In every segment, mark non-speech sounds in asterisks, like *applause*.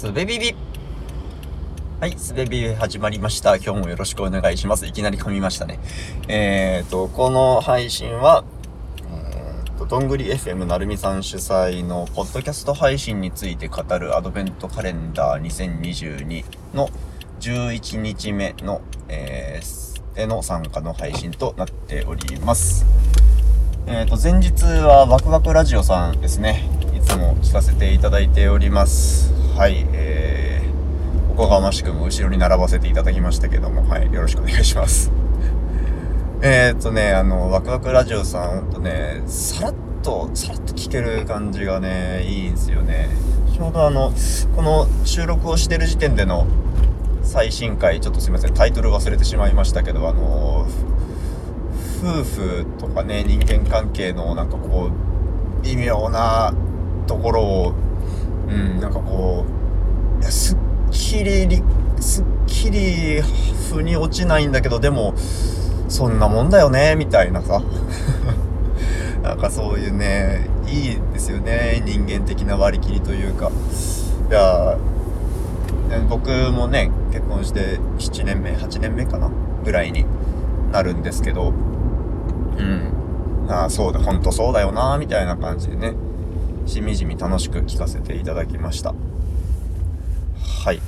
すべビビはい、すべビ始まりました。今日もよろしくお願いします。いきなり噛みましたね。えーと、この配信は、えーと、どんぐり FM なるみさん主催のポッドキャスト配信について語るアドベントカレンダー2022の11日目の、えー、への参加の配信となっております。えっ、ー、と、前日はワクワクラジオさんですね。いつも聞かせていただいております。はい、えー、おこがましくも後ろに並ばせていただきましたけども、はい、よろしくお願いします。*laughs* えっとね、あの、ワクワクラジオさん、ほんとね、さらっと、さらっと聞ける感じがね、いいんですよね。ちょうどあの、この収録をしてる時点での最新回、ちょっとすいません、タイトル忘れてしまいましたけど、あの夫婦とかね人間関係のなんかこう微妙なところをうん。なんかこうすっきりすっきり腑に落ちないんだけどでもそんなもんだよねみたいなさ。*laughs* なんかそういうねいいですよね人間的な割り切りというか。いや僕もね結婚して7年目8年目かなぐらいになるんですけど。うん。ああ、そうだ、ほんとそうだよな、みたいな感じでね、しみじみ楽しく聞かせていただきました。はい。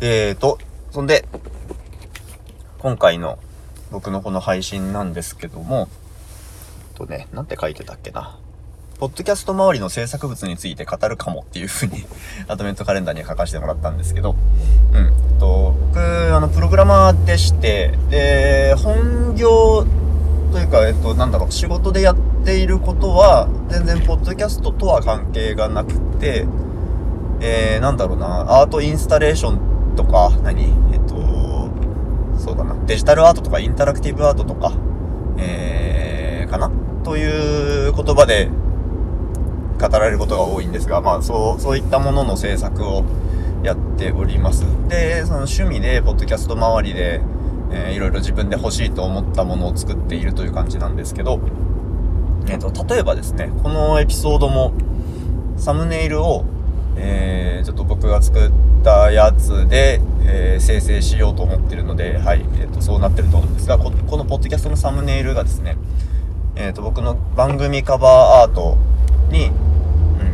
えーと、そんで、今回の僕のこの配信なんですけども、とね、なんて書いてたっけな。ポッドキャスト周りの制作物について語るかもっていう風に *laughs* アドベントカレンダーに書かせてもらったんですけど、うん。と、僕、あの、プログラマーでして、で、本業というか、えっと、なんだろう、仕事でやってていることは、全然、ポッドキャストとは関係がなくて、えー、なんだろうな、アートインスタレーションとか、何？えっと、そうだな、デジタルアートとか、インタラクティブアートとか、えー、かな？という言葉で語られることが多いんですが、まあ、そう、そういったものの制作をやっております。で、その趣味で、ポッドキャスト周りで、えー、いろいろ自分で欲しいと思ったものを作っているという感じなんですけど、えっ、ー、と、例えばですね、このエピソードも、サムネイルを、えー、ちょっと僕が作ったやつで、えー、生成しようと思ってるので、はい、えっ、ー、と、そうなってると思うんですが、ここのポッドキャストのサムネイルがですね、えっ、と、僕の番組カバーアートに、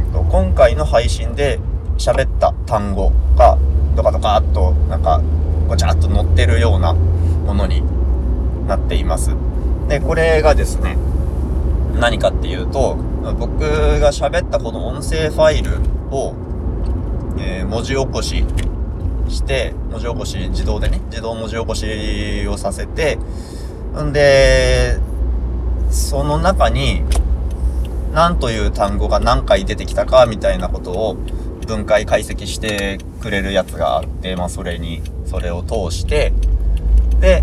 うんと、今回の配信で喋った単語が、ドカドカっと、なんか、ごちゃっと載ってるようなものになっています。で、これがですね、何かっていうと、僕が喋ったこの音声ファイルを、えー、文字起こしして、文字起こし、自動でね、自動文字起こしをさせて、んで、その中に、何という単語が何回出てきたかみたいなことを分解解析してくれるやつがあって、まあそれに、それを通して、で、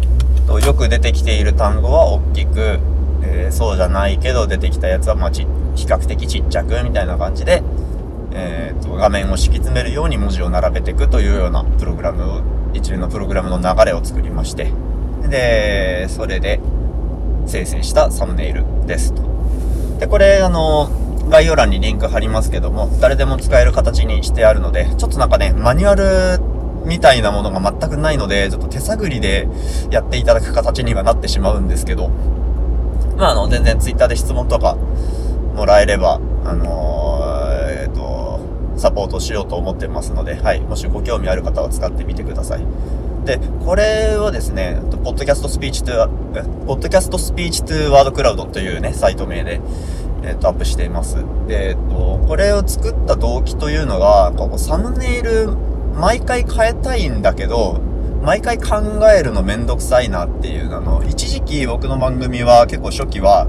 よく出てきている単語は大きく、えー、そうじゃないけど出てきたやつはまあち比較的ちっちゃくみたいな感じで、えーと、画面を敷き詰めるように文字を並べていくというようなプログラムを一連のプログラムの流れを作りましてでそれで生成したサムネイルですと。でこれあの概要欄にリンク貼りますけども誰でも使える形にしてあるのでちょっとなんかねマニュアルみたいなものが全くないので、ちょっと手探りでやっていただく形にはなってしまうんですけど、まあ、あの、全然 Twitter で質問とかもらえれば、あのー、えっ、ー、と、サポートしようと思ってますので、はい、もしご興味ある方は使ってみてください。で、これはですね、ポッドキャストスピーチトゥ、ポッドキャストスピーチトゥワードクラウドというね、サイト名で、えっ、ー、と、アップしています。で、えっ、と、これを作った動機というのが、ここサムネイル毎回変えたいんだけど、毎回考えるのめんどくさいなっていうの、一時期僕の番組は結構初期は、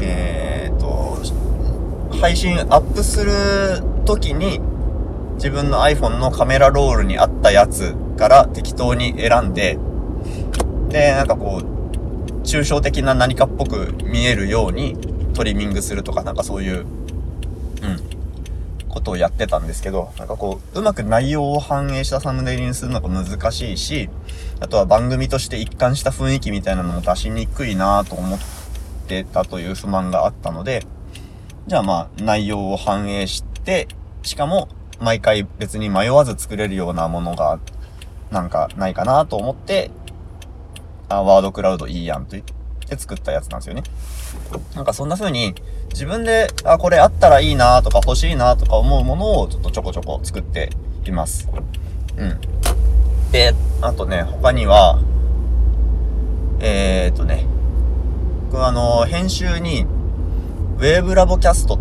えー、っと、配信アップする時に自分の iPhone のカメラロールにあったやつから適当に選んで、で、なんかこう、抽象的な何かっぽく見えるようにトリミングするとか、なんかそういう、ことをやってたんですけど、なんかこう、うまく内容を反映したサムネイルにするのが難しいし、あとは番組として一貫した雰囲気みたいなのも出しにくいなと思ってたという不満があったので、じゃあまあ内容を反映して、しかも毎回別に迷わず作れるようなものが、なんかないかなと思って、あ、ワードクラウドいいやんと言って作ったやつなんですよね。なんかそんな風に、自分で、あ、これあったらいいなとか欲しいなとか思うものをちょっとちょこちょこ作っています。うん。で、あとね、他には、えー、っとね、僕あの、編集に、ウェーブラボキャストっ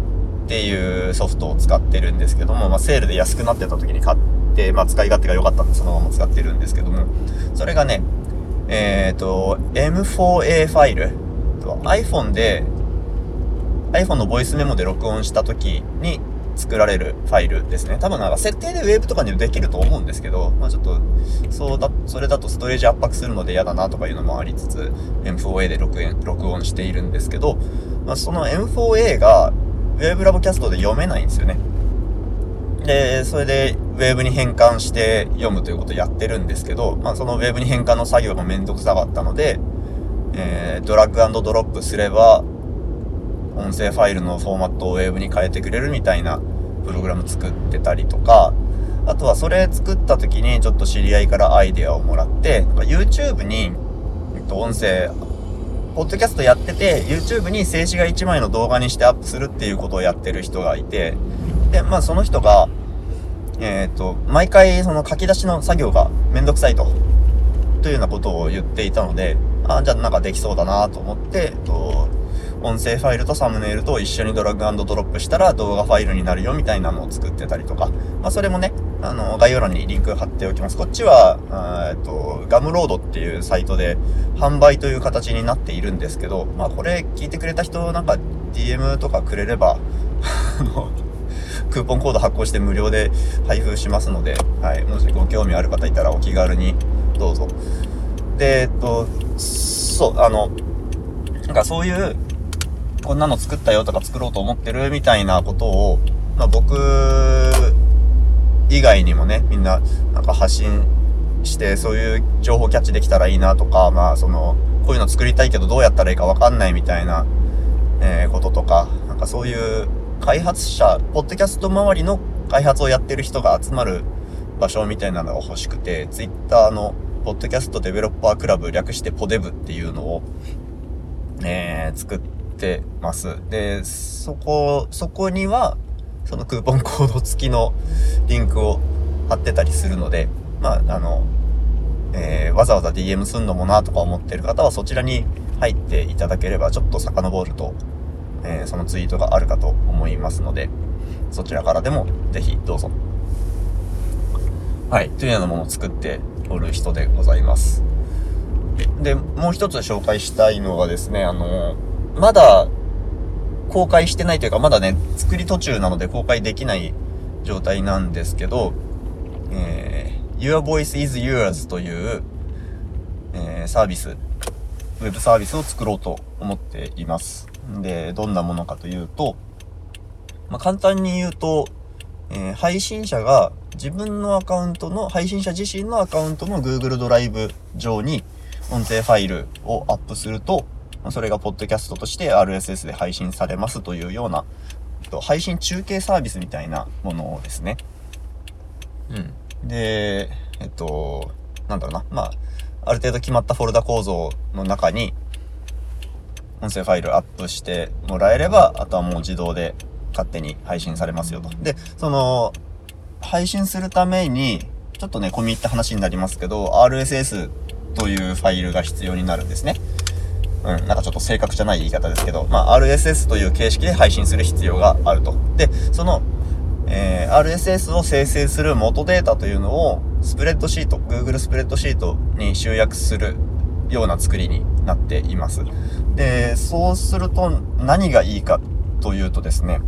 ていうソフトを使ってるんですけども、まあ、セールで安くなってた時に買って、まあ、使い勝手が良かったんでそのまま使ってるんですけども、それがね、えっ、ー、と、M4A ファイル、iPhone で、iPhone のボイスメモで録音した時に作られるファイルですね。多分なんか設定でウェーブとかにできると思うんですけど、まあちょっと、そうだ、それだとストレージ圧迫するので嫌だなとかいうのもありつつ、M4A で録音録音しているんですけど、まあその M4A がウェブラボキャストで読めないんですよね。で、それで、ウェーブに変換して読むということをやってるんですけど、まあ、そのウェーブに変換の作業がめんどくさかったので、えー、ドラッグドロップすれば、音声ファイルのフォーマットをウェーブに変えてくれるみたいなプログラム作ってたりとか、あとはそれ作った時にちょっと知り合いからアイデアをもらって、YouTube に、えっと、音声ポッドキャストやってて、YouTube に静止画1枚の動画にしてアップするっていうことをやってる人がいて、で、まあその人が、えっ、ー、と、毎回その書き出しの作業がめんどくさいと、というようなことを言っていたので、あ、じゃあなんかできそうだなと思って、えっと、音声ファイルとサムネイルと一緒にドラッグドロップしたら動画ファイルになるよみたいなのを作ってたりとか、まあそれもね、あの、概要欄にリンク貼っておきます。こっちは、えっと、ガムロードっていうサイトで販売という形になっているんですけど、まあこれ聞いてくれた人なんか DM とかくれれば、*laughs* あの、クーポンコード発行して無料で配布しますので、はい、もしご興味ある方いたらお気軽にどうぞ。で、えっと、そう、あの、なんかそういうこんなの作ったよとか作ろうと思ってるみたいなことを、まあ、僕以外にもね、みんななんか発信して、そういう情報キャッチできたらいいなとか、まあその、こういうの作りたいけどどうやったらいいかわかんないみたいな、えー、こととか、なんかそういう開発者、ポッドキャスト周りの開発をやってる人が集まる場所みたいなのが欲しくて、ツイッターのポッドキャストデベロッパークラブ略してポデブっていうのを、えー、作って、ます。で、そこ、そこには、そのクーポンコード付きのリンクを貼ってたりするので、まあ、あの、えー、わざわざ DM すんのもなとか思ってる方はそちらに入っていただければちょっと遡ると、えー、そのツイートがあるかと思いますので、そちらからでもぜひどうぞ。はい、というようなものを作っておる人でございます。で、もう一つ紹介したいのがですね、あのまだ公開してないというか、まだね、作り途中なので公開できない状態なんですけど、えー、Your Voice is Yours という、えー、サービス、ウェブサービスを作ろうと思っています。で、どんなものかというと、まあ、簡単に言うと、えー、配信者が自分のアカウントの、配信者自身のアカウントの Google ドライブ上に音声ファイルをアップすると、それがポッドキャストとして RSS で配信されますというような、配信中継サービスみたいなものですね。うん。で、えっと、なんだろうな。まあ、ある程度決まったフォルダ構造の中に、音声ファイルアップしてもらえれば、あとはもう自動で勝手に配信されますよと。で、その、配信するために、ちょっとね、込み入った話になりますけど、RSS というファイルが必要になるんですね。うん、なんかちょっと正確じゃない言い方ですけど、まあ、RSS という形式で配信する必要があると。で、その、えー、RSS を生成する元データというのを、スプレッドシート、Google スプレッドシートに集約するような作りになっています。で、そうすると何がいいかというとですね、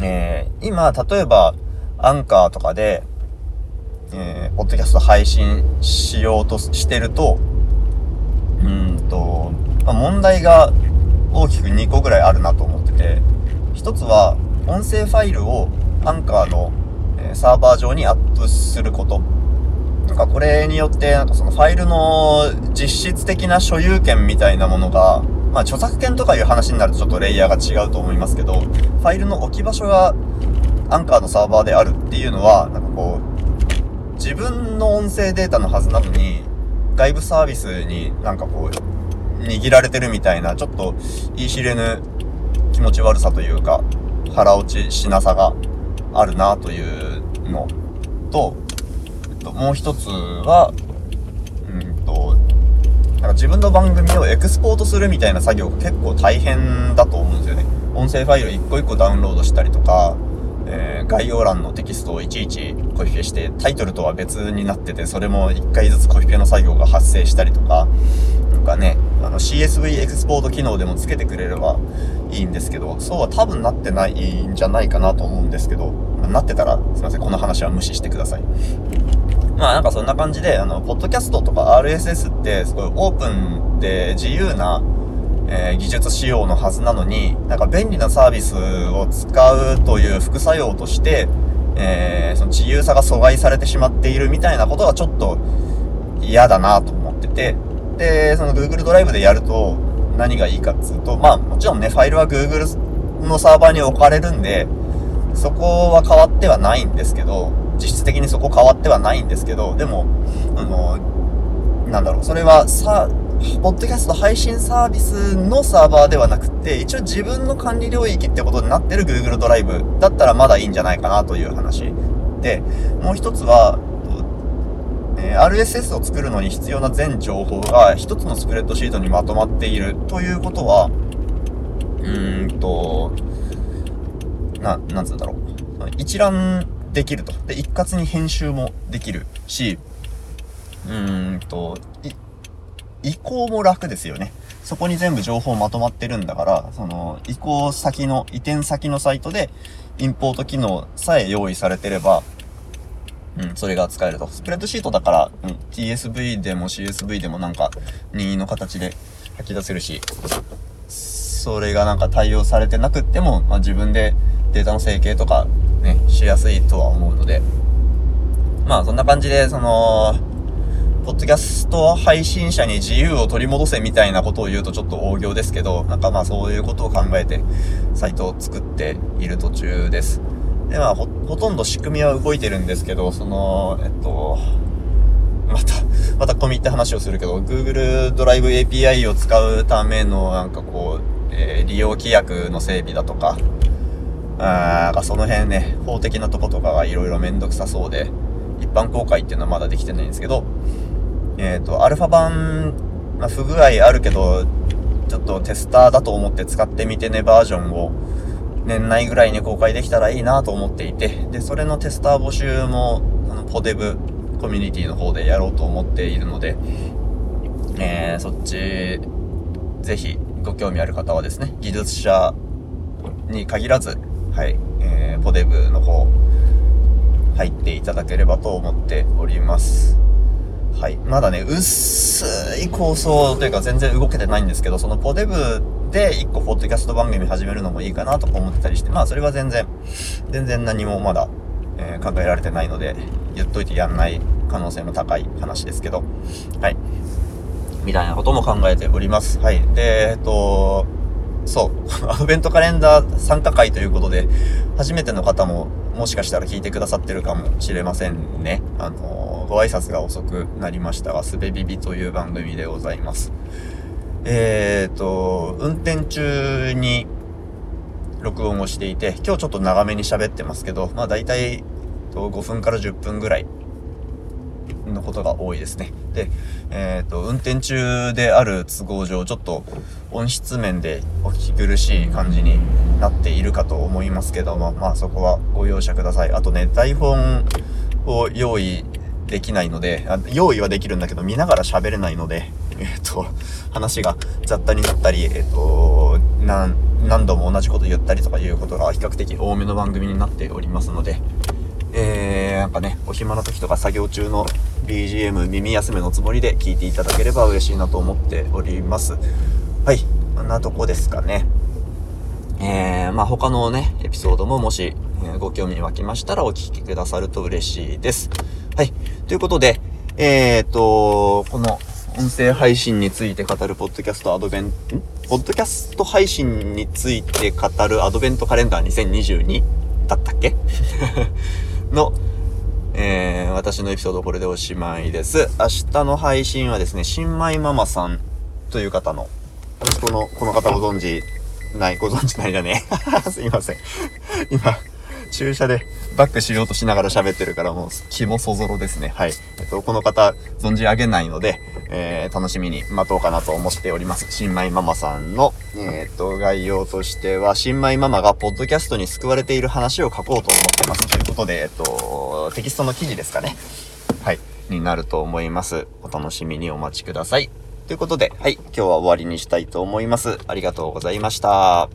えー、今、例えば、アンカーとかで、えー、ポッドキャスト配信しようとしてると、うんと、まあ、問題が大きく2個ぐらいあるなと思ってて、一つは音声ファイルをアンカーの、サーバー上にアップすること。なんかこれによって、なんかそのファイルの実質的な所有権みたいなものが、まあ著作権とかいう話になるとちょっとレイヤーが違うと思いますけど、ファイルの置き場所がアンカーのサーバーであるっていうのは、なんかこう、自分の音声データのはずなのに、外部サービスになんかこう、握られてるみたいな、ちょっと言い知れぬ気持ち悪さというか、腹落ちしなさがあるなというのと、と、もう一つは、うんと、なんか自分の番組をエクスポートするみたいな作業が結構大変だと思うんですよね。音声ファイル一個一個ダウンロードしたりとか、えー、概要欄のテキストをいちいちコピペして、タイトルとは別になってて、それも1回ずつコピペの作業が発生したりとか、なんかね、あの CSV エクスポート機能でもつけてくれればいいんですけど、そうは多分なってないんじゃないかなと思うんですけど、なってたら、すいません、この話は無視してください。まあなんかそんな感じで、あの、ポッドキャストとか RSS ってすごいオープンで自由な、えー、技術仕様のはずなのに、なんか便利なサービスを使うという副作用として、えー、その自由さが阻害されてしまっているみたいなことはちょっと嫌だなと思ってて、で、その Google ドライブでやると何がいいかっつうと、まあもちろんね、ファイルは Google のサーバーに置かれるんで、そこは変わってはないんですけど、実質的にそこ変わってはないんですけど、でも、あの、なんだろう、それはさ、ポッドキャスト配信サービスのサーバーではなくて、一応自分の管理領域ってことになってる Google ドライブだったらまだいいんじゃないかなという話。で、もう一つは、え、RSS を作るのに必要な全情報が一つのスプレッドシートにまとまっているということは、うーんと、な、なんつうんだろう。一覧できると。で、一括に編集もできるし、うーんと、移行も楽ですよね。そこに全部情報まとまってるんだから、その、移行先の、移転先のサイトで、インポート機能さえ用意されてれば、うん、それが使えると。スプレッドシートだから、うん、TSV でも CSV でもなんか、任意の形で吐き出せるし、それがなんか対応されてなくっても、まあ、自分でデータの整形とかね、しやすいとは思うので、まあそんな感じで、その、ポッドキャスト配信者に自由を取り戻せみたいなことを言うとちょっと大行ですけど、なんかまあそういうことを考えてサイトを作っている途中です。で、まあほ、ほとんど仕組みは動いてるんですけど、その、えっと、また、また込み入った話をするけど、Google ドライブ API を使うためのなんかこう、えー、利用規約の整備だとか、あーその辺ね、法的なとことかがいろいろめんどくさそうで、一般公開っていうのはまだできてないんですけど、えっ、ー、と、アルファ版、まあ、不具合あるけど、ちょっとテスターだと思って使ってみてねバージョンを年内ぐらいに公開できたらいいなと思っていて、で、それのテスター募集も、あの、ポデブコミュニティの方でやろうと思っているので、えー、そっち、ぜひご興味ある方はですね、技術者に限らず、はい、えー、ポデブの方、入っていただければと思っております。はい。まだね、薄い構想というか全然動けてないんですけど、そのポデブで1個ポッドキャスト番組始めるのもいいかなとか思ってたりして、まあそれは全然、全然何もまだ、えー、考えられてないので、言っといてやんない可能性の高い話ですけど、はい。みたいなことも考えております。はい。で、えっと、そう、*laughs* アドベントカレンダー参加会ということで、初めての方ももしかしたら聞いてくださってるかもしれませんね。あの、ご挨拶が遅くなりましたが、すべビビという番組でございます。えーと、運転中に録音をしていて、今日ちょっと長めに喋ってますけど、まあ大体5分から10分ぐらいのことが多いですね。で、えっ、ー、と、運転中である都合上、ちょっと音質面でお聞き苦しい感じになっているかと思いますけども、まあそこはご容赦ください。あとね、台本を用意できないので、用意はできるんだけど、見ながら喋れないので、*laughs* えっ、ー、と、話が雑多になったり、えっ、ー、と、何度も同じこと言ったりとかいうことが比較的多めの番組になっておりますので、えー、なんかね、お暇な時とか作業中の BGM 耳休めのつもりで聞いていただければ嬉しいなと思っております。はい、こんなとこですかね。えー、まあ他のね、エピソードももし、えー、ご興味湧きましたらお聞きくださると嬉しいです。はい、ということで、えーと、この音声配信について語るポッドキャストアドベン、ん？ポッドキャスト配信について語るアドベントカレンダー2022だったっけ？*laughs* の、えー、私のエピソードこれでおしまいです。明日の配信はですね、新米ママさんという方の、この、この方ご存知ない、ご存知ないだね。*laughs* すいません。今、駐車でバックしようとしながら喋ってるからもう気もそぞろですね。はい。えっと、この方存じ上げないので、えー、楽しみに待とうかなと思っております。新米ママさんの、えー、っと、概要としては、新米ママがポッドキャストに救われている話を書こうと思ってます。ということで、えっとと、テキストの記事ですかね。はい。になると思います。お楽しみにお待ちください。ということで、はい。今日は終わりにしたいと思います。ありがとうございました。